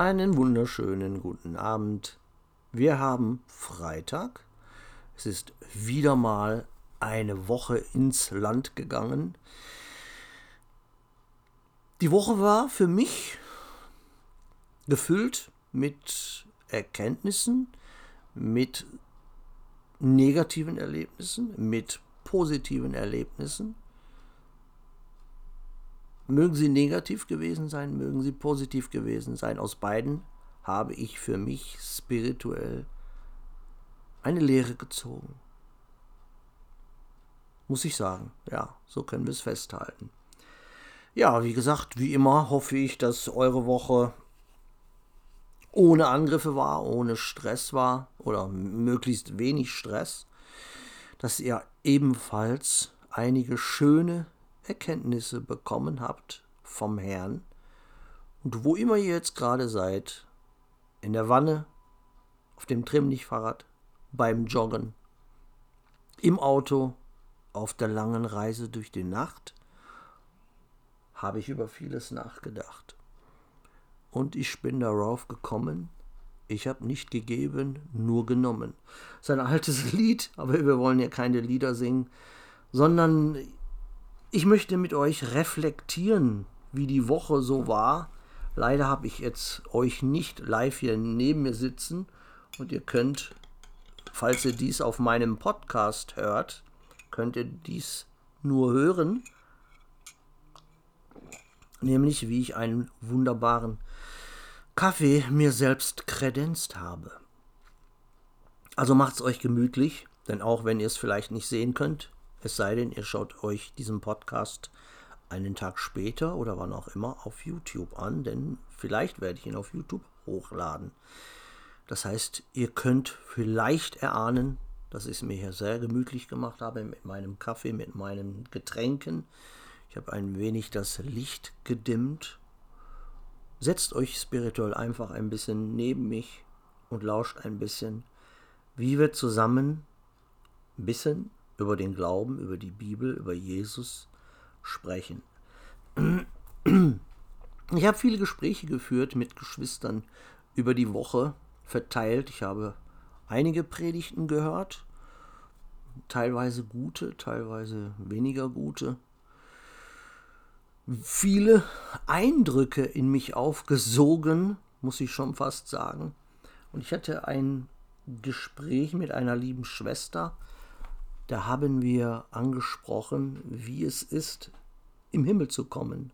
Einen wunderschönen guten Abend. Wir haben Freitag. Es ist wieder mal eine Woche ins Land gegangen. Die Woche war für mich gefüllt mit Erkenntnissen, mit negativen Erlebnissen, mit positiven Erlebnissen. Mögen sie negativ gewesen sein, mögen sie positiv gewesen sein. Aus beiden habe ich für mich spirituell eine Lehre gezogen. Muss ich sagen. Ja, so können wir es festhalten. Ja, wie gesagt, wie immer hoffe ich, dass eure Woche ohne Angriffe war, ohne Stress war oder möglichst wenig Stress, dass ihr ebenfalls einige schöne Erkenntnisse bekommen habt vom Herrn und wo immer ihr jetzt gerade seid, in der Wanne, auf dem Trimmlichtfahrrad, beim Joggen, im Auto, auf der langen Reise durch die Nacht, habe ich über vieles nachgedacht. Und ich bin darauf gekommen, ich habe nicht gegeben, nur genommen. Das ist ein altes Lied, aber wir wollen ja keine Lieder singen, sondern ich möchte mit euch reflektieren, wie die Woche so war. Leider habe ich jetzt euch nicht live hier neben mir sitzen und ihr könnt, falls ihr dies auf meinem Podcast hört, könnt ihr dies nur hören, nämlich wie ich einen wunderbaren Kaffee mir selbst kredenzt habe. Also macht's euch gemütlich, denn auch wenn ihr es vielleicht nicht sehen könnt, es sei denn, ihr schaut euch diesen Podcast einen Tag später oder wann auch immer auf YouTube an, denn vielleicht werde ich ihn auf YouTube hochladen. Das heißt, ihr könnt vielleicht erahnen, dass ich es mir hier sehr gemütlich gemacht habe mit meinem Kaffee, mit meinen Getränken. Ich habe ein wenig das Licht gedimmt. Setzt euch spirituell einfach ein bisschen neben mich und lauscht ein bisschen, wie wir zusammen ein bisschen über den Glauben, über die Bibel, über Jesus sprechen. Ich habe viele Gespräche geführt mit Geschwistern über die Woche verteilt. Ich habe einige Predigten gehört, teilweise gute, teilweise weniger gute. Viele Eindrücke in mich aufgesogen, muss ich schon fast sagen. Und ich hatte ein Gespräch mit einer lieben Schwester, da haben wir angesprochen, wie es ist, im Himmel zu kommen.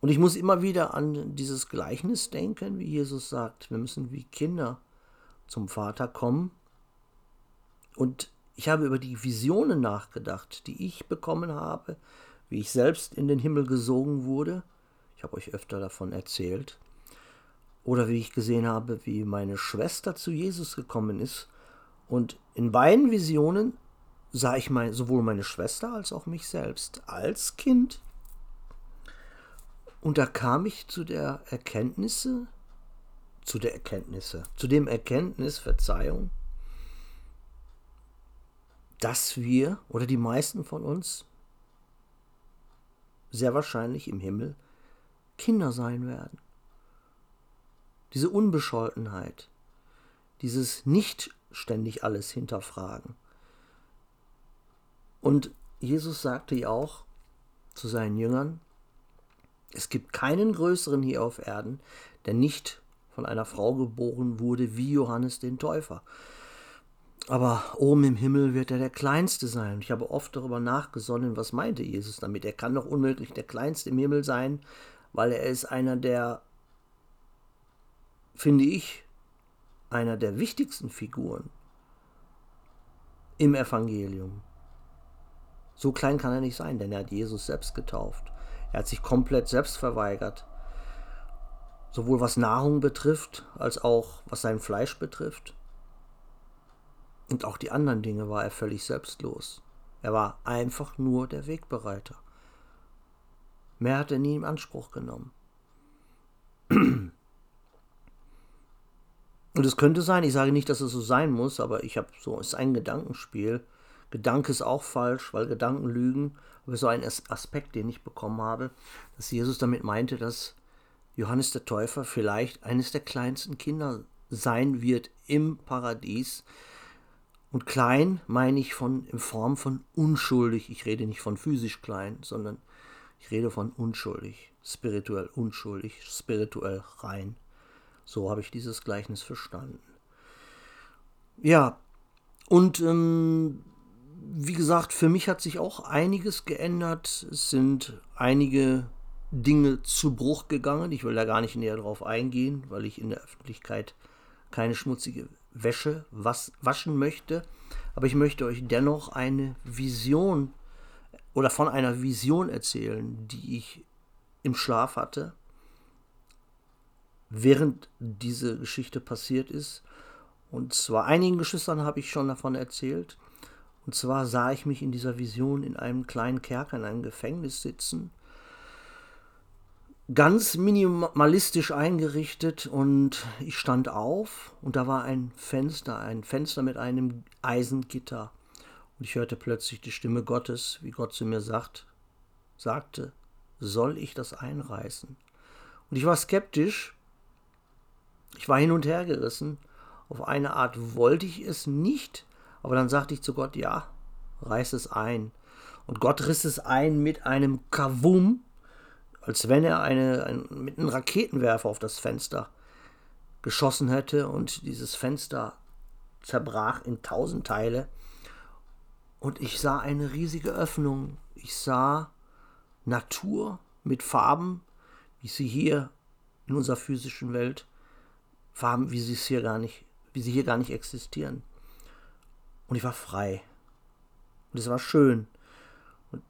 Und ich muss immer wieder an dieses Gleichnis denken, wie Jesus sagt, wir müssen wie Kinder zum Vater kommen. Und ich habe über die Visionen nachgedacht, die ich bekommen habe, wie ich selbst in den Himmel gesogen wurde. Ich habe euch öfter davon erzählt. Oder wie ich gesehen habe, wie meine Schwester zu Jesus gekommen ist. Und in beiden Visionen sah ich mein, sowohl meine Schwester als auch mich selbst als Kind. Und da kam ich zu der Erkenntnisse, zu der Erkenntnisse, zu dem Erkenntnis, Verzeihung, dass wir oder die meisten von uns sehr wahrscheinlich im Himmel Kinder sein werden. Diese Unbescholtenheit, dieses nicht ständig alles hinterfragen, und Jesus sagte ja auch zu seinen Jüngern, es gibt keinen größeren hier auf Erden, der nicht von einer Frau geboren wurde wie Johannes den Täufer. Aber oben im Himmel wird er der Kleinste sein. Ich habe oft darüber nachgesonnen, was meinte Jesus damit. Er kann doch unmöglich der Kleinste im Himmel sein, weil er ist einer der, finde ich, einer der wichtigsten Figuren im Evangelium. So klein kann er nicht sein, denn er hat Jesus selbst getauft. Er hat sich komplett selbst verweigert. Sowohl was Nahrung betrifft, als auch was sein Fleisch betrifft. Und auch die anderen Dinge war er völlig selbstlos. Er war einfach nur der Wegbereiter. Mehr hat er nie in Anspruch genommen. Und es könnte sein, ich sage nicht, dass es so sein muss, aber ich habe so, es ist ein Gedankenspiel, Gedanke ist auch falsch, weil Gedanken lügen. Aber so ein Aspekt, den ich bekommen habe, dass Jesus damit meinte, dass Johannes der Täufer vielleicht eines der kleinsten Kinder sein wird im Paradies. Und klein meine ich von in Form von unschuldig. Ich rede nicht von physisch klein, sondern ich rede von unschuldig, spirituell unschuldig, spirituell rein. So habe ich dieses Gleichnis verstanden. Ja, und ähm, wie gesagt, für mich hat sich auch einiges geändert. Es sind einige Dinge zu Bruch gegangen. Ich will da gar nicht näher drauf eingehen, weil ich in der Öffentlichkeit keine schmutzige Wäsche was, waschen möchte. Aber ich möchte euch dennoch eine Vision oder von einer Vision erzählen, die ich im Schlaf hatte, während diese Geschichte passiert ist. Und zwar einigen Geschwistern habe ich schon davon erzählt. Und zwar sah ich mich in dieser Vision in einem kleinen Kerker, in einem Gefängnis sitzen, ganz minimalistisch eingerichtet und ich stand auf und da war ein Fenster, ein Fenster mit einem Eisengitter. Und ich hörte plötzlich die Stimme Gottes, wie Gott zu mir sagt, sagte, soll ich das einreißen? Und ich war skeptisch, ich war hin und her gerissen. Auf eine Art wollte ich es nicht, aber dann sagte ich zu Gott, ja, reiß es ein. Und Gott riss es ein mit einem Kavum, als wenn er eine, ein, mit einem Raketenwerfer auf das Fenster geschossen hätte und dieses Fenster zerbrach in tausend Teile. Und ich sah eine riesige Öffnung. Ich sah Natur mit Farben, wie sie hier in unserer physischen Welt, Farben, wie sie es hier gar nicht, wie sie hier gar nicht existieren. Und ich war frei. Und es war schön. Und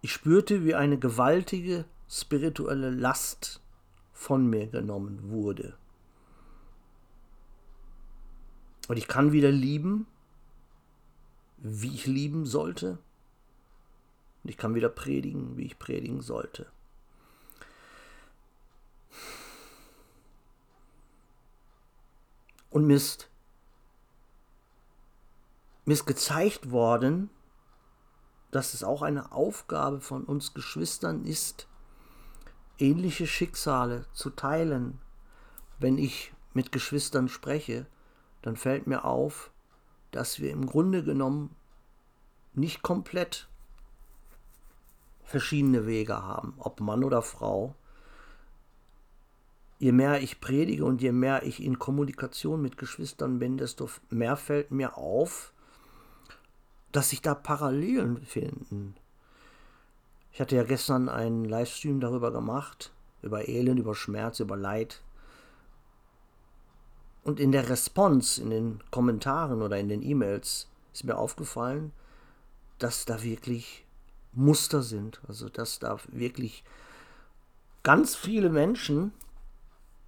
ich spürte, wie eine gewaltige spirituelle Last von mir genommen wurde. Und ich kann wieder lieben, wie ich lieben sollte. Und ich kann wieder predigen, wie ich predigen sollte. Und mir ist mir ist gezeigt worden, dass es auch eine Aufgabe von uns Geschwistern ist, ähnliche Schicksale zu teilen. Wenn ich mit Geschwistern spreche, dann fällt mir auf, dass wir im Grunde genommen nicht komplett verschiedene Wege haben, ob Mann oder Frau. Je mehr ich predige und je mehr ich in Kommunikation mit Geschwistern bin, desto mehr fällt mir auf, dass sich da Parallelen finden. Ich hatte ja gestern einen Livestream darüber gemacht, über Elend, über Schmerz, über Leid. Und in der Response, in den Kommentaren oder in den E-Mails ist mir aufgefallen, dass da wirklich Muster sind. Also dass da wirklich ganz viele Menschen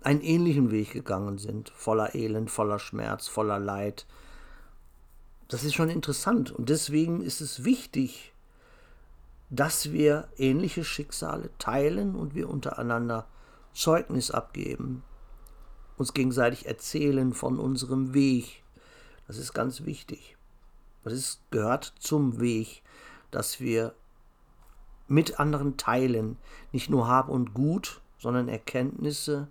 einen ähnlichen Weg gegangen sind, voller Elend, voller Schmerz, voller Leid, das ist schon interessant und deswegen ist es wichtig, dass wir ähnliche Schicksale teilen und wir untereinander Zeugnis abgeben, uns gegenseitig erzählen von unserem Weg. Das ist ganz wichtig. Das ist, gehört zum Weg, dass wir mit anderen teilen, nicht nur Hab und Gut, sondern Erkenntnisse,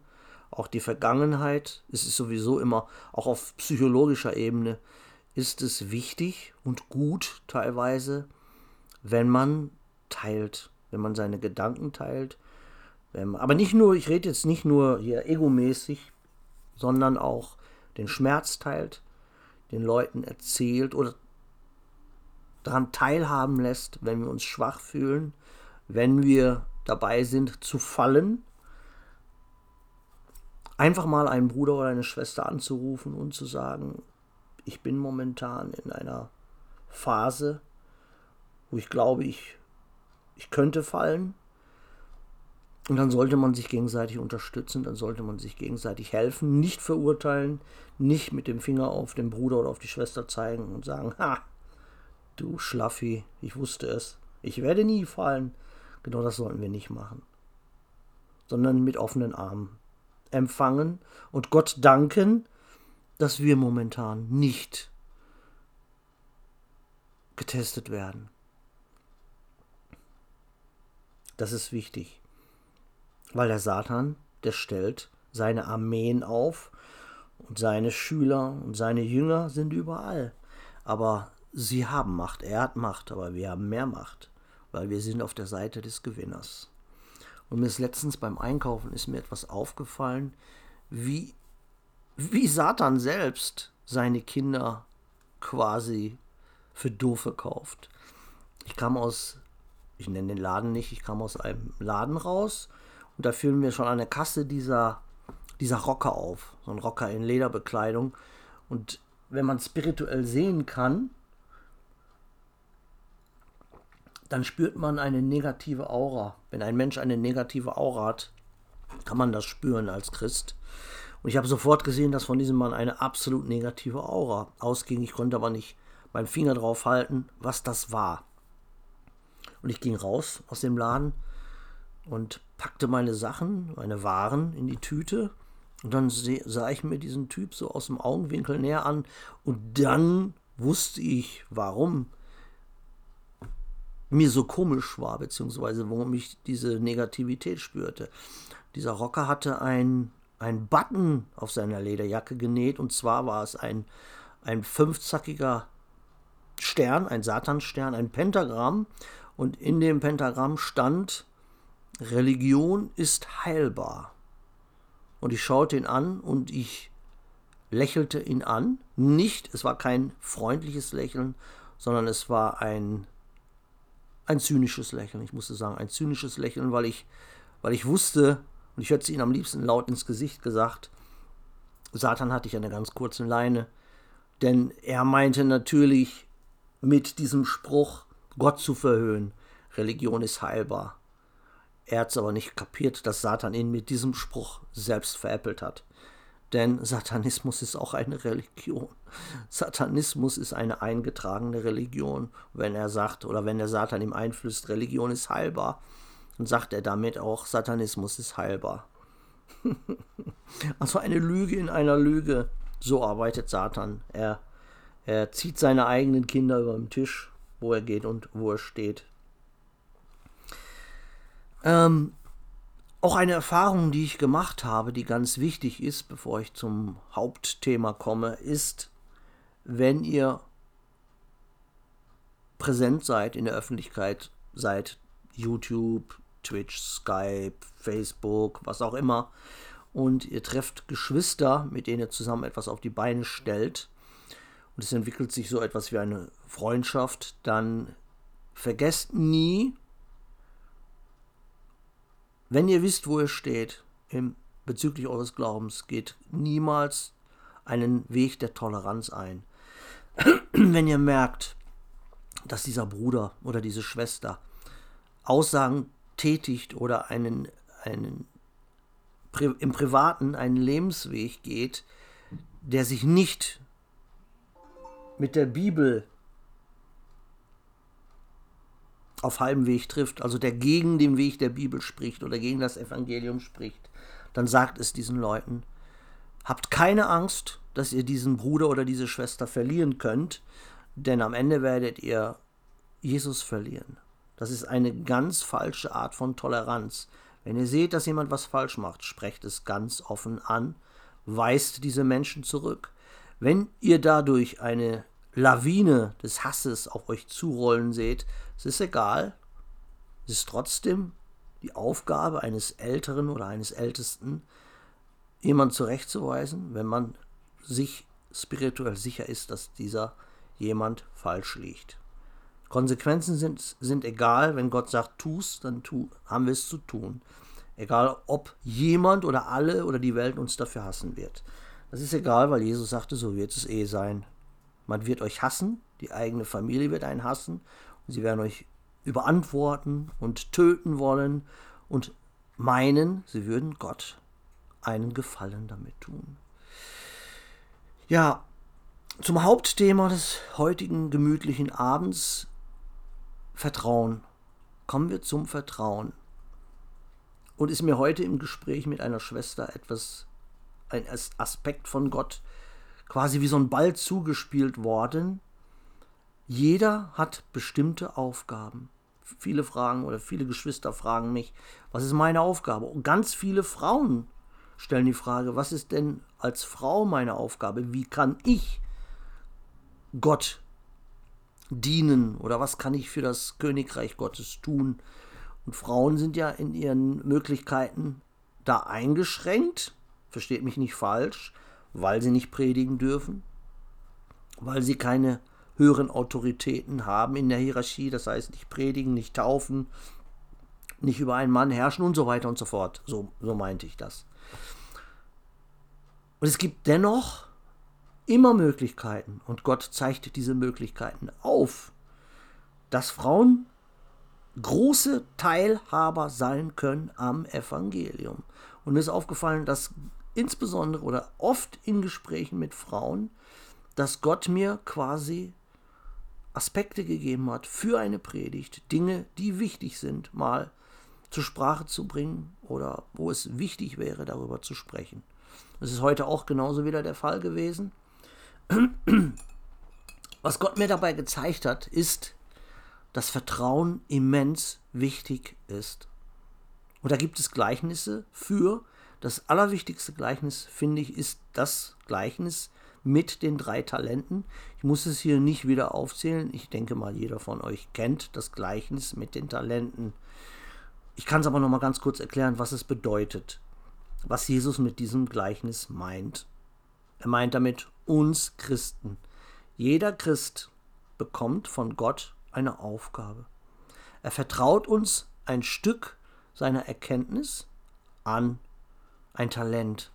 auch die Vergangenheit. Es ist sowieso immer, auch auf psychologischer Ebene, ist es wichtig und gut teilweise, wenn man teilt, wenn man seine Gedanken teilt. Man, aber nicht nur, ich rede jetzt nicht nur hier egomäßig, sondern auch den Schmerz teilt, den Leuten erzählt oder daran teilhaben lässt, wenn wir uns schwach fühlen, wenn wir dabei sind zu fallen, einfach mal einen Bruder oder eine Schwester anzurufen und zu sagen, ich bin momentan in einer Phase, wo ich glaube, ich, ich könnte fallen. Und dann sollte man sich gegenseitig unterstützen, dann sollte man sich gegenseitig helfen, nicht verurteilen, nicht mit dem Finger auf den Bruder oder auf die Schwester zeigen und sagen, ha, du Schlaffi, ich wusste es, ich werde nie fallen. Genau das sollten wir nicht machen. Sondern mit offenen Armen empfangen und Gott danken, dass wir momentan nicht getestet werden. Das ist wichtig, weil der Satan der stellt seine Armeen auf und seine Schüler und seine Jünger sind überall. Aber sie haben Macht, er hat Macht, aber wir haben mehr Macht, weil wir sind auf der Seite des Gewinners. Und mir ist letztens beim Einkaufen ist mir etwas aufgefallen, wie, wie Satan selbst seine Kinder quasi für doof verkauft. Ich kam aus, ich nenne den Laden nicht, ich kam aus einem Laden raus und da führen wir schon an der Kasse dieser, dieser Rocker auf. So ein Rocker in Lederbekleidung. Und wenn man spirituell sehen kann, dann spürt man eine negative Aura. Wenn ein Mensch eine negative Aura hat, kann man das spüren als Christ. Und ich habe sofort gesehen, dass von diesem Mann eine absolut negative Aura ausging. Ich konnte aber nicht meinen Finger drauf halten, was das war. Und ich ging raus aus dem Laden und packte meine Sachen, meine Waren in die Tüte. Und dann sah ich mir diesen Typ so aus dem Augenwinkel näher an. Und dann wusste ich, warum mir so komisch war, beziehungsweise warum ich diese Negativität spürte. Dieser Rocker hatte ein, Button auf seiner Lederjacke genäht und zwar war es ein, ein fünfzackiger Stern, ein Satanstern, ein Pentagramm und in dem Pentagramm stand Religion ist heilbar. Und ich schaute ihn an und ich lächelte ihn an. Nicht, es war kein freundliches Lächeln, sondern es war ein ein zynisches Lächeln. Ich musste sagen, ein zynisches Lächeln, weil ich, weil ich wusste, und ich hätte es ihnen am liebsten laut ins Gesicht gesagt, Satan hatte ich eine ganz kurze Leine. Denn er meinte natürlich mit diesem Spruch, Gott zu verhöhnen. Religion ist heilbar. Er hat es aber nicht kapiert, dass Satan ihn mit diesem Spruch selbst veräppelt hat. Denn Satanismus ist auch eine Religion. Satanismus ist eine eingetragene Religion. Wenn er sagt, oder wenn der Satan ihm einflößt, Religion ist heilbar, dann sagt er damit auch, Satanismus ist heilbar. also eine Lüge in einer Lüge. So arbeitet Satan. Er, er zieht seine eigenen Kinder über den Tisch, wo er geht und wo er steht. Ähm, auch eine Erfahrung, die ich gemacht habe, die ganz wichtig ist, bevor ich zum Hauptthema komme, ist, wenn ihr präsent seid in der Öffentlichkeit, seid YouTube, Twitch, Skype, Facebook, was auch immer, und ihr trefft Geschwister, mit denen ihr zusammen etwas auf die Beine stellt, und es entwickelt sich so etwas wie eine Freundschaft, dann vergesst nie, wenn ihr wisst, wo ihr steht im, bezüglich eures Glaubens, geht niemals einen Weg der Toleranz ein. Wenn ihr merkt, dass dieser Bruder oder diese Schwester Aussagen tätigt oder einen, einen im Privaten einen Lebensweg geht, der sich nicht mit der Bibel auf halbem Weg trifft, also der gegen den Weg der Bibel spricht oder gegen das Evangelium spricht, dann sagt es diesen Leuten, habt keine Angst, dass ihr diesen Bruder oder diese Schwester verlieren könnt, denn am Ende werdet ihr Jesus verlieren. Das ist eine ganz falsche Art von Toleranz. Wenn ihr seht, dass jemand was falsch macht, sprecht es ganz offen an, weist diese Menschen zurück. Wenn ihr dadurch eine Lawine des Hasses auf euch zurollen seht, es ist egal. Es ist trotzdem die Aufgabe eines Älteren oder eines Ältesten, jemanden zurechtzuweisen, wenn man sich spirituell sicher ist, dass dieser jemand falsch liegt. Konsequenzen sind, sind egal, wenn Gott sagt, tu's, dann tu, haben wir es zu tun. Egal, ob jemand oder alle oder die Welt uns dafür hassen wird. Das ist egal, weil Jesus sagte, so wird es eh sein. Man wird euch hassen, die eigene Familie wird einen hassen, sie werden euch überantworten und töten wollen und meinen, sie würden Gott einen Gefallen damit tun. Ja, zum Hauptthema des heutigen gemütlichen Abends Vertrauen. Kommen wir zum Vertrauen. Und ist mir heute im Gespräch mit einer Schwester etwas, ein Aspekt von Gott quasi wie so ein Ball zugespielt worden. Jeder hat bestimmte Aufgaben. viele fragen oder viele Geschwister fragen mich, was ist meine Aufgabe? Und ganz viele Frauen stellen die Frage, was ist denn als Frau meine Aufgabe? Wie kann ich Gott dienen oder was kann ich für das Königreich Gottes tun? Und Frauen sind ja in ihren Möglichkeiten da eingeschränkt, versteht mich nicht falsch, weil sie nicht predigen dürfen, weil sie keine höheren Autoritäten haben in der Hierarchie, das heißt nicht predigen, nicht taufen, nicht über einen Mann herrschen und so weiter und so fort. So, so meinte ich das. Und es gibt dennoch immer Möglichkeiten und Gott zeigt diese Möglichkeiten auf, dass Frauen große Teilhaber sein können am Evangelium. Und mir ist aufgefallen, dass insbesondere oder oft in Gesprächen mit Frauen, dass Gott mir quasi Aspekte gegeben hat für eine Predigt, Dinge, die wichtig sind, mal zur Sprache zu bringen oder wo es wichtig wäre, darüber zu sprechen. Das ist heute auch genauso wieder der Fall gewesen. Was Gott mir dabei gezeigt hat, ist, dass Vertrauen immens wichtig ist. Und da gibt es Gleichnisse für. Das allerwichtigste Gleichnis, finde ich, ist das Gleichnis mit den drei Talenten. Ich muss es hier nicht wieder aufzählen. Ich denke mal, jeder von euch kennt das Gleichnis mit den Talenten. Ich kann es aber noch mal ganz kurz erklären, was es bedeutet, was Jesus mit diesem Gleichnis meint. Er meint damit uns Christen. Jeder Christ bekommt von Gott eine Aufgabe. Er vertraut uns ein Stück seiner Erkenntnis an, ein Talent.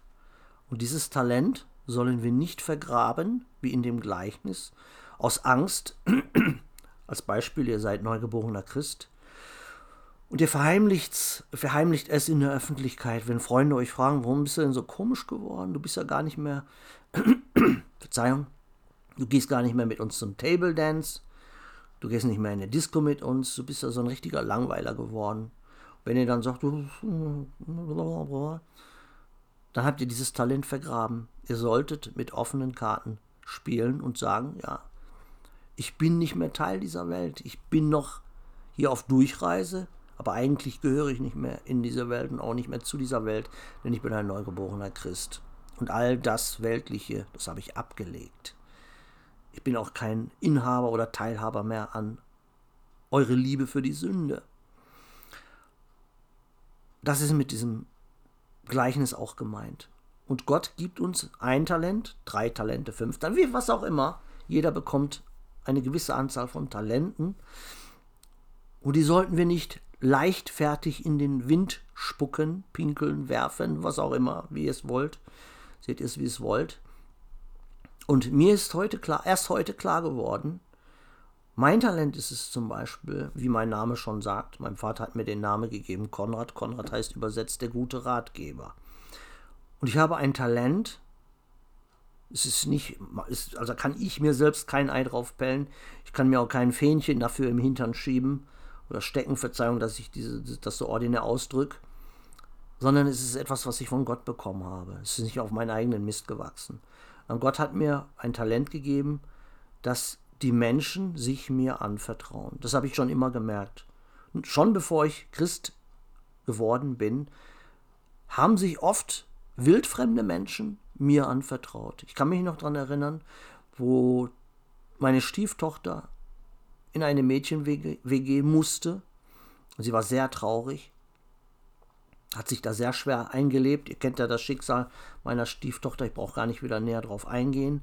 Und dieses Talent sollen wir nicht vergraben, wie in dem Gleichnis, aus Angst, als Beispiel, ihr seid neugeborener Christ, und ihr verheimlicht, verheimlicht es in der Öffentlichkeit, wenn Freunde euch fragen, warum bist du denn so komisch geworden? Du bist ja gar nicht mehr, Verzeihung, du gehst gar nicht mehr mit uns zum Table Dance, du gehst nicht mehr in eine Disco mit uns, du bist ja so ein richtiger Langweiler geworden. Wenn ihr dann sagt, dann habt ihr dieses Talent vergraben. Ihr solltet mit offenen Karten spielen und sagen, ja, ich bin nicht mehr Teil dieser Welt. Ich bin noch hier auf Durchreise, aber eigentlich gehöre ich nicht mehr in diese Welt und auch nicht mehr zu dieser Welt, denn ich bin ein neugeborener Christ. Und all das Weltliche, das habe ich abgelegt. Ich bin auch kein Inhaber oder Teilhaber mehr an eure Liebe für die Sünde. Das ist mit diesem Gleichnis auch gemeint. Und Gott gibt uns ein Talent, drei Talente, fünf, dann wie was auch immer. Jeder bekommt eine gewisse Anzahl von Talenten. Und die sollten wir nicht leichtfertig in den Wind spucken, pinkeln, werfen, was auch immer, wie ihr es wollt. Seht ihr es, wie es wollt. Und mir ist heute klar, erst heute klar geworden, mein Talent ist es zum Beispiel, wie mein Name schon sagt, mein Vater hat mir den Namen gegeben, Konrad. Konrad heißt übersetzt der gute Ratgeber. Und ich habe ein Talent, es ist nicht, ist, also kann ich mir selbst kein Ei drauf pellen, ich kann mir auch kein Fähnchen dafür im Hintern schieben oder stecken, Verzeihung, dass ich diese, das so ordinär ausdrücke, sondern es ist etwas, was ich von Gott bekommen habe. Es ist nicht auf meinen eigenen Mist gewachsen. Und Gott hat mir ein Talent gegeben, das die Menschen sich mir anvertrauen. Das habe ich schon immer gemerkt. Und schon bevor ich Christ geworden bin, haben sich oft wildfremde Menschen mir anvertraut. Ich kann mich noch daran erinnern, wo meine Stieftochter in eine Mädchen-WG musste. Sie war sehr traurig, hat sich da sehr schwer eingelebt. Ihr kennt ja das Schicksal meiner Stieftochter, ich brauche gar nicht wieder näher drauf eingehen.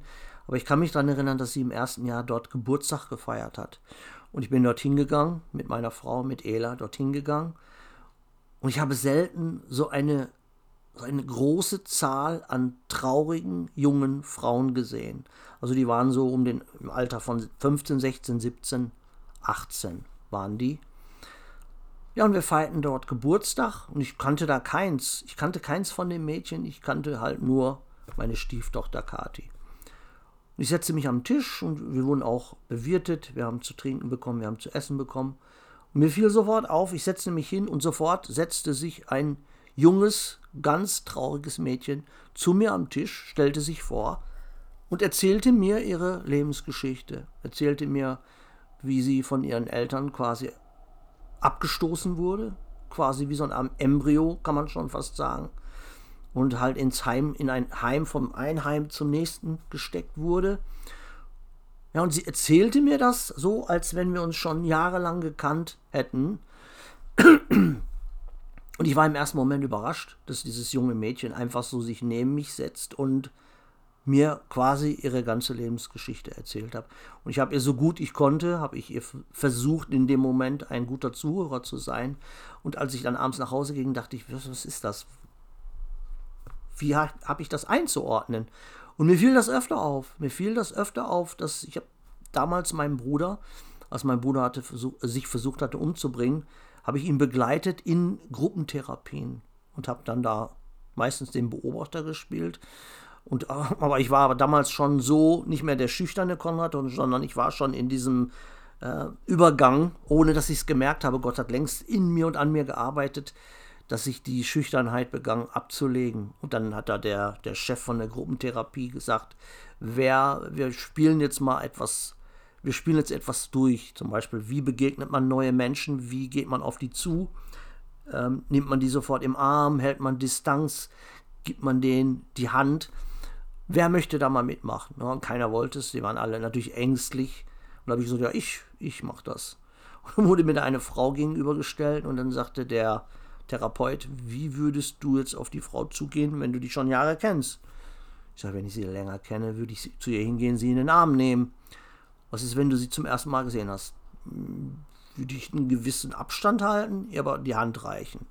Aber ich kann mich daran erinnern, dass sie im ersten Jahr dort Geburtstag gefeiert hat. Und ich bin dorthin gegangen, mit meiner Frau, mit Ela, dorthin gegangen. Und ich habe selten so eine, so eine große Zahl an traurigen jungen Frauen gesehen. Also die waren so um den im Alter von 15, 16, 17, 18 waren die. Ja, und wir feierten dort Geburtstag und ich kannte da keins. Ich kannte keins von den Mädchen, ich kannte halt nur meine Stieftochter Kati. Ich setzte mich am Tisch und wir wurden auch bewirtet. Wir haben zu trinken bekommen, wir haben zu essen bekommen. Und mir fiel sofort auf, ich setzte mich hin und sofort setzte sich ein junges, ganz trauriges Mädchen zu mir am Tisch, stellte sich vor und erzählte mir ihre Lebensgeschichte, erzählte mir, wie sie von ihren Eltern quasi abgestoßen wurde, quasi wie so ein Embryo, kann man schon fast sagen, und halt ins Heim, in ein Heim vom einen Heim zum nächsten gesteckt wurde. Ja, und sie erzählte mir das so, als wenn wir uns schon jahrelang gekannt hätten. Und ich war im ersten Moment überrascht, dass dieses junge Mädchen einfach so sich neben mich setzt und mir quasi ihre ganze Lebensgeschichte erzählt hat. Und ich habe ihr so gut ich konnte, habe ich ihr versucht, in dem Moment ein guter Zuhörer zu sein. Und als ich dann abends nach Hause ging, dachte ich, was, was ist das? Wie habe ich das einzuordnen? Und mir fiel das öfter auf. Mir fiel das öfter auf, dass ich habe damals meinen Bruder, als mein Bruder hatte, sich versucht hatte umzubringen, habe ich ihn begleitet in Gruppentherapien und habe dann da meistens den Beobachter gespielt. Und, aber ich war damals schon so nicht mehr der schüchterne Konrad, sondern ich war schon in diesem äh, Übergang, ohne dass ich es gemerkt habe. Gott hat längst in mir und an mir gearbeitet, dass ich die Schüchternheit begann abzulegen. Und dann hat da der, der Chef von der Gruppentherapie gesagt, wer, wir spielen jetzt mal etwas wir spielen jetzt etwas durch. Zum Beispiel, wie begegnet man neue Menschen, wie geht man auf die zu, ähm, nimmt man die sofort im Arm, hält man Distanz, gibt man denen die Hand. Wer möchte da mal mitmachen? Ja, und keiner wollte es, sie waren alle natürlich ängstlich. Und da habe ich gesagt, ja, ich, ich mache das. Und dann wurde mir da eine Frau gegenübergestellt und dann sagte der Therapeut, wie würdest du jetzt auf die Frau zugehen, wenn du die schon Jahre kennst? Ich sage, wenn ich sie länger kenne, würde ich zu ihr hingehen, sie in den Arm nehmen. Was ist, wenn du sie zum ersten Mal gesehen hast? Würde ich einen gewissen Abstand halten, ihr aber die Hand reichen.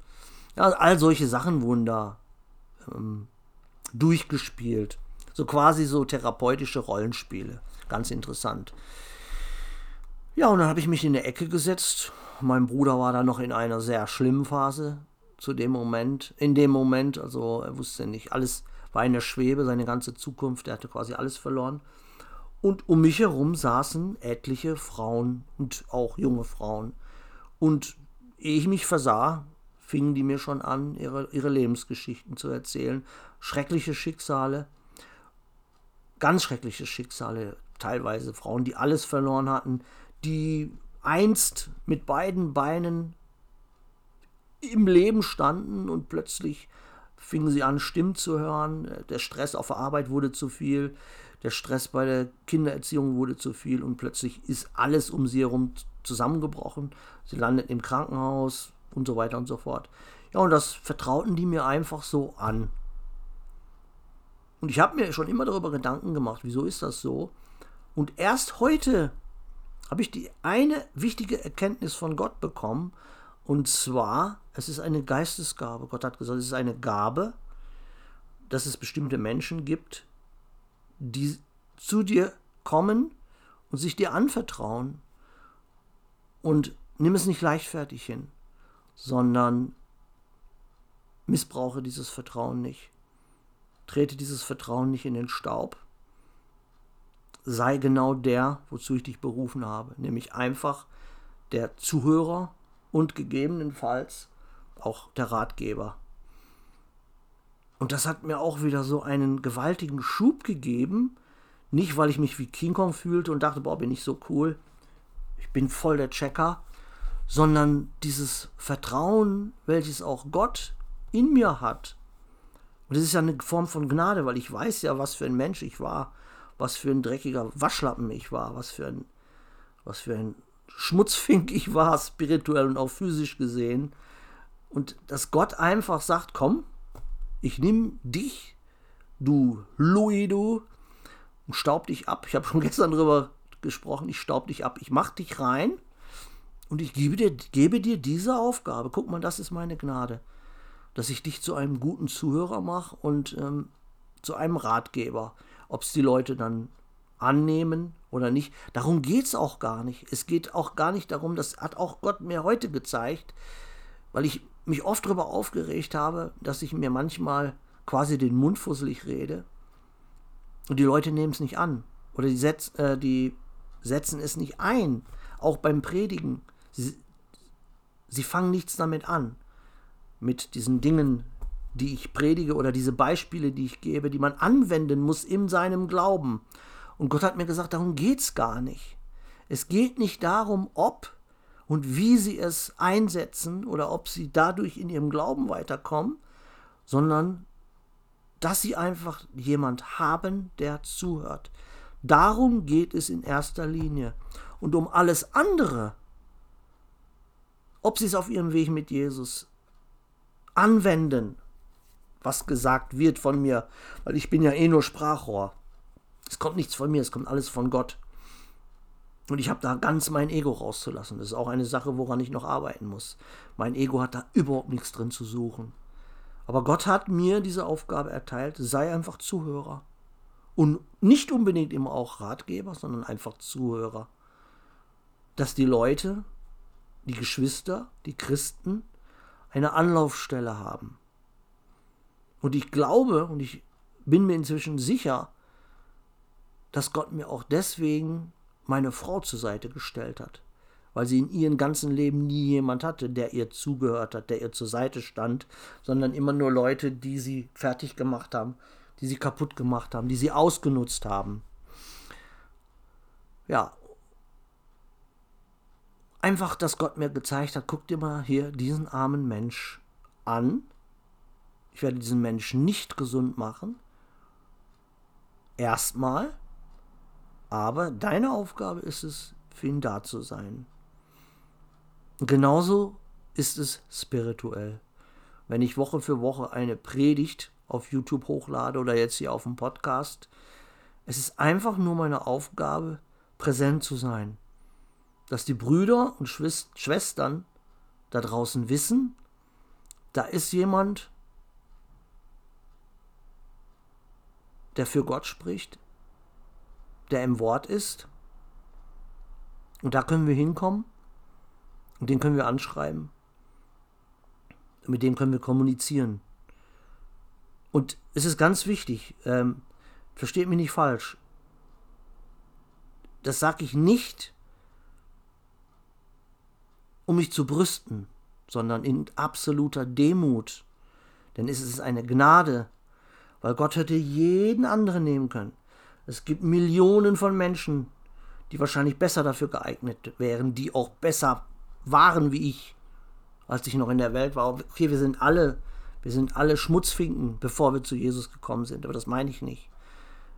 Ja, all solche Sachen wurden da ähm, durchgespielt. So quasi so therapeutische Rollenspiele. Ganz interessant. Ja, und dann habe ich mich in der Ecke gesetzt. Mein Bruder war da noch in einer sehr schlimmen Phase zu dem Moment. In dem Moment, also er wusste nicht, alles war in der Schwebe, seine ganze Zukunft, er hatte quasi alles verloren. Und um mich herum saßen etliche Frauen und auch junge Frauen. Und ehe ich mich versah, fingen die mir schon an, ihre, ihre Lebensgeschichten zu erzählen. Schreckliche Schicksale, ganz schreckliche Schicksale, teilweise Frauen, die alles verloren hatten, die einst mit beiden Beinen im Leben standen und plötzlich fingen sie an, Stimmen zu hören. Der Stress auf der Arbeit wurde zu viel der Stress bei der Kindererziehung wurde zu viel und plötzlich ist alles um sie herum zusammengebrochen. Sie landet im Krankenhaus und so weiter und so fort. Ja, und das vertrauten die mir einfach so an. Und ich habe mir schon immer darüber Gedanken gemacht, wieso ist das so? Und erst heute habe ich die eine wichtige Erkenntnis von Gott bekommen. Und zwar, es ist eine Geistesgabe. Gott hat gesagt, es ist eine Gabe, dass es bestimmte Menschen gibt, die zu dir kommen und sich dir anvertrauen. Und nimm es nicht leichtfertig hin, sondern missbrauche dieses Vertrauen nicht. Trete dieses Vertrauen nicht in den Staub. Sei genau der, wozu ich dich berufen habe, nämlich einfach der Zuhörer und gegebenenfalls auch der Ratgeber. Und das hat mir auch wieder so einen gewaltigen Schub gegeben. Nicht, weil ich mich wie King Kong fühlte und dachte, boah, bin ich so cool. Ich bin voll der Checker. Sondern dieses Vertrauen, welches auch Gott in mir hat. Und das ist ja eine Form von Gnade, weil ich weiß ja, was für ein Mensch ich war. Was für ein dreckiger Waschlappen ich war. Was für ein, was für ein Schmutzfink ich war, spirituell und auch physisch gesehen. Und dass Gott einfach sagt, komm, ich nehme dich, du Louis, du, und staub dich ab. Ich habe schon gestern darüber gesprochen, ich staub dich ab. Ich mach dich rein und ich gebe dir, gebe dir diese Aufgabe. Guck mal, das ist meine Gnade. Dass ich dich zu einem guten Zuhörer mache und ähm, zu einem Ratgeber. Ob es die Leute dann annehmen oder nicht. Darum geht es auch gar nicht. Es geht auch gar nicht darum, das hat auch Gott mir heute gezeigt, weil ich mich oft darüber aufgeregt habe, dass ich mir manchmal quasi den Mund fusselig rede und die Leute nehmen es nicht an oder die, setz, äh, die setzen es nicht ein, auch beim Predigen. Sie, sie fangen nichts damit an, mit diesen Dingen, die ich predige oder diese Beispiele, die ich gebe, die man anwenden muss in seinem Glauben. Und Gott hat mir gesagt, darum geht es gar nicht. Es geht nicht darum, ob und wie sie es einsetzen oder ob sie dadurch in ihrem Glauben weiterkommen, sondern dass sie einfach jemand haben, der zuhört. Darum geht es in erster Linie. Und um alles andere, ob sie es auf ihrem Weg mit Jesus anwenden, was gesagt wird von mir, weil ich bin ja eh nur Sprachrohr. Es kommt nichts von mir, es kommt alles von Gott. Und ich habe da ganz mein Ego rauszulassen. Das ist auch eine Sache, woran ich noch arbeiten muss. Mein Ego hat da überhaupt nichts drin zu suchen. Aber Gott hat mir diese Aufgabe erteilt, sei einfach Zuhörer. Und nicht unbedingt immer auch Ratgeber, sondern einfach Zuhörer. Dass die Leute, die Geschwister, die Christen eine Anlaufstelle haben. Und ich glaube und ich bin mir inzwischen sicher, dass Gott mir auch deswegen meine Frau zur Seite gestellt hat, weil sie in ihrem ganzen Leben nie jemand hatte, der ihr zugehört hat, der ihr zur Seite stand, sondern immer nur Leute, die sie fertig gemacht haben, die sie kaputt gemacht haben, die sie ausgenutzt haben. Ja. Einfach, dass Gott mir gezeigt hat, guck dir mal hier diesen armen Mensch an. Ich werde diesen Menschen nicht gesund machen. Erstmal. Aber deine Aufgabe ist es, für ihn da zu sein. Genauso ist es spirituell. Wenn ich Woche für Woche eine Predigt auf YouTube hochlade oder jetzt hier auf dem Podcast, es ist einfach nur meine Aufgabe, präsent zu sein. Dass die Brüder und Schwestern da draußen wissen, da ist jemand, der für Gott spricht, der im Wort ist. Und da können wir hinkommen. Und den können wir anschreiben. Mit dem können wir kommunizieren. Und es ist ganz wichtig, ähm, versteht mich nicht falsch. Das sage ich nicht, um mich zu brüsten, sondern in absoluter Demut. Denn es ist eine Gnade, weil Gott hätte jeden anderen nehmen können. Es gibt Millionen von Menschen, die wahrscheinlich besser dafür geeignet wären, die auch besser waren wie ich, als ich noch in der Welt war. Okay, wir sind alle, wir sind alle Schmutzfinken, bevor wir zu Jesus gekommen sind, aber das meine ich nicht.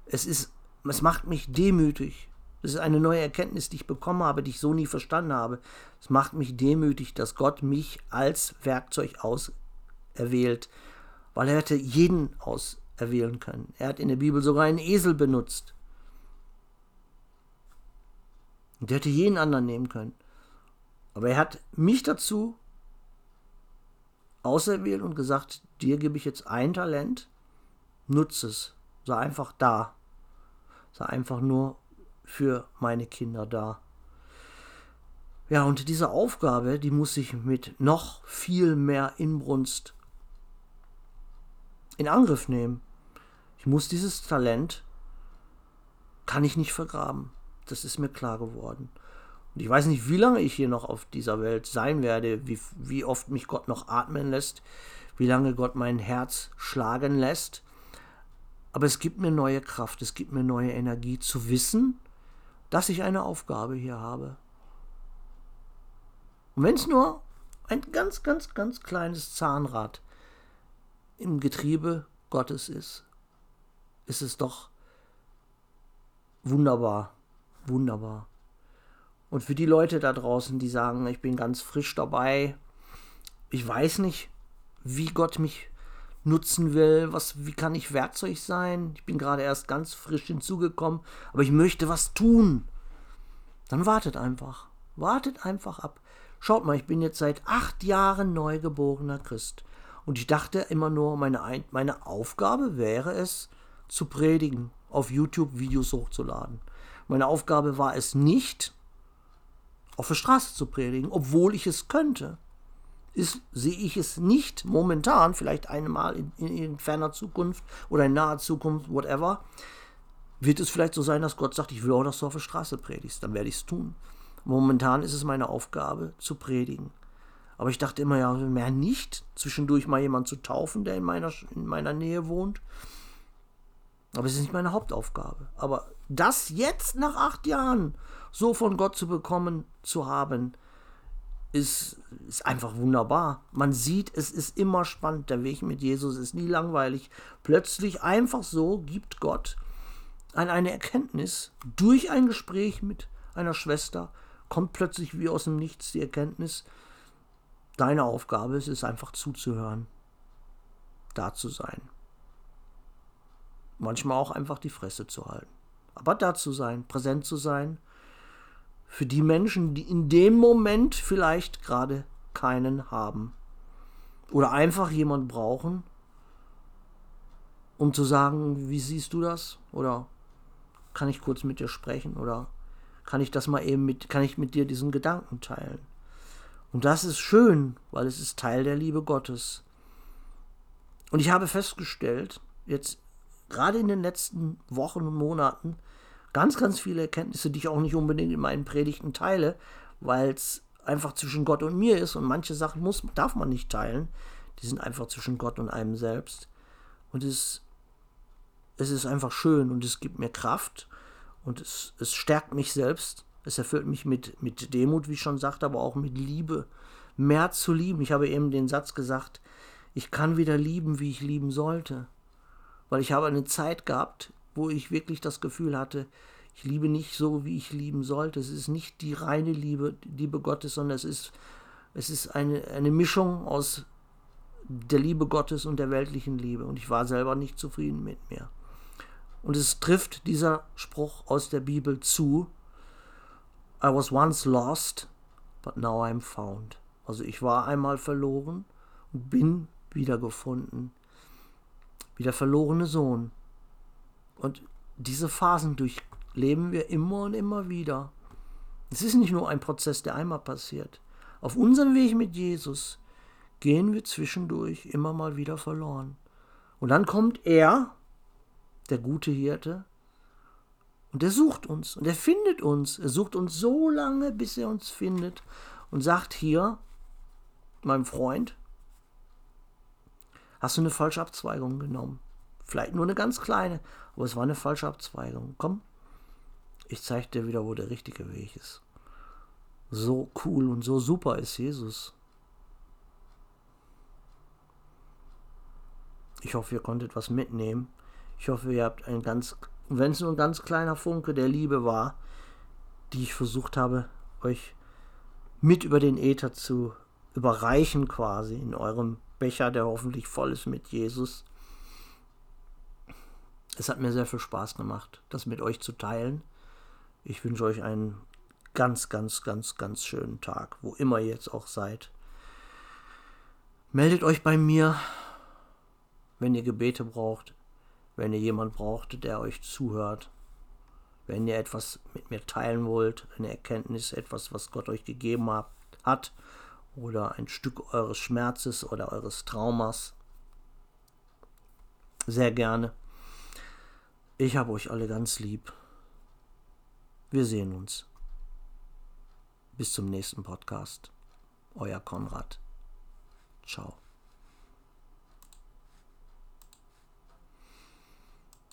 Es ist, es macht mich demütig. Es ist eine neue Erkenntnis, die ich bekommen habe, die ich so nie verstanden habe. Es macht mich demütig, dass Gott mich als Werkzeug auserwählt, weil er hätte jeden aus erwählen können. Er hat in der Bibel sogar einen Esel benutzt. Und der hätte jeden anderen nehmen können. Aber er hat mich dazu auserwählt und gesagt, dir gebe ich jetzt ein Talent, nutze es. Sei einfach da. Sei einfach nur für meine Kinder da. Ja, und diese Aufgabe, die muss ich mit noch viel mehr Inbrunst in Angriff nehmen. Ich muss dieses Talent, kann ich nicht vergraben. Das ist mir klar geworden. Und ich weiß nicht, wie lange ich hier noch auf dieser Welt sein werde, wie, wie oft mich Gott noch atmen lässt, wie lange Gott mein Herz schlagen lässt. Aber es gibt mir neue Kraft, es gibt mir neue Energie zu wissen, dass ich eine Aufgabe hier habe. Und wenn es nur ein ganz, ganz, ganz kleines Zahnrad im Getriebe Gottes ist, ist es doch wunderbar, wunderbar. Und für die Leute da draußen, die sagen, ich bin ganz frisch dabei, ich weiß nicht, wie Gott mich nutzen will, was, wie kann ich Werkzeug sein? Ich bin gerade erst ganz frisch hinzugekommen, aber ich möchte was tun. Dann wartet einfach. Wartet einfach ab. Schaut mal, ich bin jetzt seit acht Jahren neugeborener Christ. Und ich dachte immer nur, meine, meine Aufgabe wäre es, zu predigen, auf YouTube Videos hochzuladen. Meine Aufgabe war es nicht, auf der Straße zu predigen, obwohl ich es könnte. Ist, sehe ich es nicht momentan, vielleicht einmal in, in, in ferner Zukunft oder in naher Zukunft, whatever, wird es vielleicht so sein, dass Gott sagt, ich will auch, dass du auf der Straße predigst, dann werde ich es tun. Momentan ist es meine Aufgabe, zu predigen. Aber ich dachte immer, ja, mehr nicht, zwischendurch mal jemanden zu taufen, der in meiner, in meiner Nähe wohnt. Aber es ist nicht meine Hauptaufgabe. Aber das jetzt nach acht Jahren so von Gott zu bekommen, zu haben, ist, ist einfach wunderbar. Man sieht, es ist immer spannend. Der Weg mit Jesus ist nie langweilig. Plötzlich einfach so gibt Gott an eine Erkenntnis durch ein Gespräch mit einer Schwester, kommt plötzlich wie aus dem Nichts die Erkenntnis, deine Aufgabe ist es einfach zuzuhören, da zu sein. Manchmal auch einfach die Fresse zu halten. Aber da zu sein, präsent zu sein, für die Menschen, die in dem Moment vielleicht gerade keinen haben. Oder einfach jemand brauchen, um zu sagen, wie siehst du das? Oder kann ich kurz mit dir sprechen? Oder kann ich das mal eben mit, kann ich mit dir diesen Gedanken teilen? Und das ist schön, weil es ist Teil der Liebe Gottes. Und ich habe festgestellt, jetzt gerade in den letzten Wochen und Monaten, ganz, ganz viele Erkenntnisse, die ich auch nicht unbedingt in meinen Predigten teile, weil es einfach zwischen Gott und mir ist und manche Sachen muss, darf man nicht teilen. Die sind einfach zwischen Gott und einem selbst. Und es, es ist einfach schön und es gibt mir Kraft und es, es stärkt mich selbst. Es erfüllt mich mit, mit Demut, wie ich schon sagte, aber auch mit Liebe. Mehr zu lieben. Ich habe eben den Satz gesagt, ich kann wieder lieben, wie ich lieben sollte. Weil ich habe eine Zeit gehabt, wo ich wirklich das Gefühl hatte, ich liebe nicht so, wie ich lieben sollte. Es ist nicht die reine Liebe, Liebe Gottes, sondern es ist, es ist eine, eine Mischung aus der Liebe Gottes und der weltlichen Liebe. Und ich war selber nicht zufrieden mit mir. Und es trifft dieser Spruch aus der Bibel zu. I was once lost, but now I'm found. Also ich war einmal verloren und bin wiedergefunden. Wie der verlorene Sohn. Und diese Phasen durchleben wir immer und immer wieder. Es ist nicht nur ein Prozess, der einmal passiert. Auf unserem Weg mit Jesus gehen wir zwischendurch immer mal wieder verloren. Und dann kommt er, der gute Hirte, und er sucht uns und er findet uns. Er sucht uns so lange, bis er uns findet und sagt hier, mein Freund, hast du eine falsche Abzweigung genommen. Vielleicht nur eine ganz kleine, aber es war eine falsche Abzweigung. Komm, ich zeige dir wieder, wo der richtige Weg ist. So cool und so super ist Jesus. Ich hoffe, ihr konntet was mitnehmen. Ich hoffe, ihr habt ein ganz, wenn es nur ein ganz kleiner Funke der Liebe war, die ich versucht habe, euch mit über den Äther zu überreichen, quasi in eurem Becher, der hoffentlich voll ist mit Jesus. Es hat mir sehr viel Spaß gemacht, das mit euch zu teilen. Ich wünsche euch einen ganz, ganz, ganz, ganz schönen Tag, wo immer ihr jetzt auch seid. Meldet euch bei mir, wenn ihr Gebete braucht, wenn ihr jemand braucht, der euch zuhört, wenn ihr etwas mit mir teilen wollt, eine Erkenntnis, etwas, was Gott euch gegeben hat, oder ein Stück eures Schmerzes oder eures Traumas. Sehr gerne. Ich habe euch alle ganz lieb. Wir sehen uns. Bis zum nächsten Podcast. Euer Konrad. Ciao.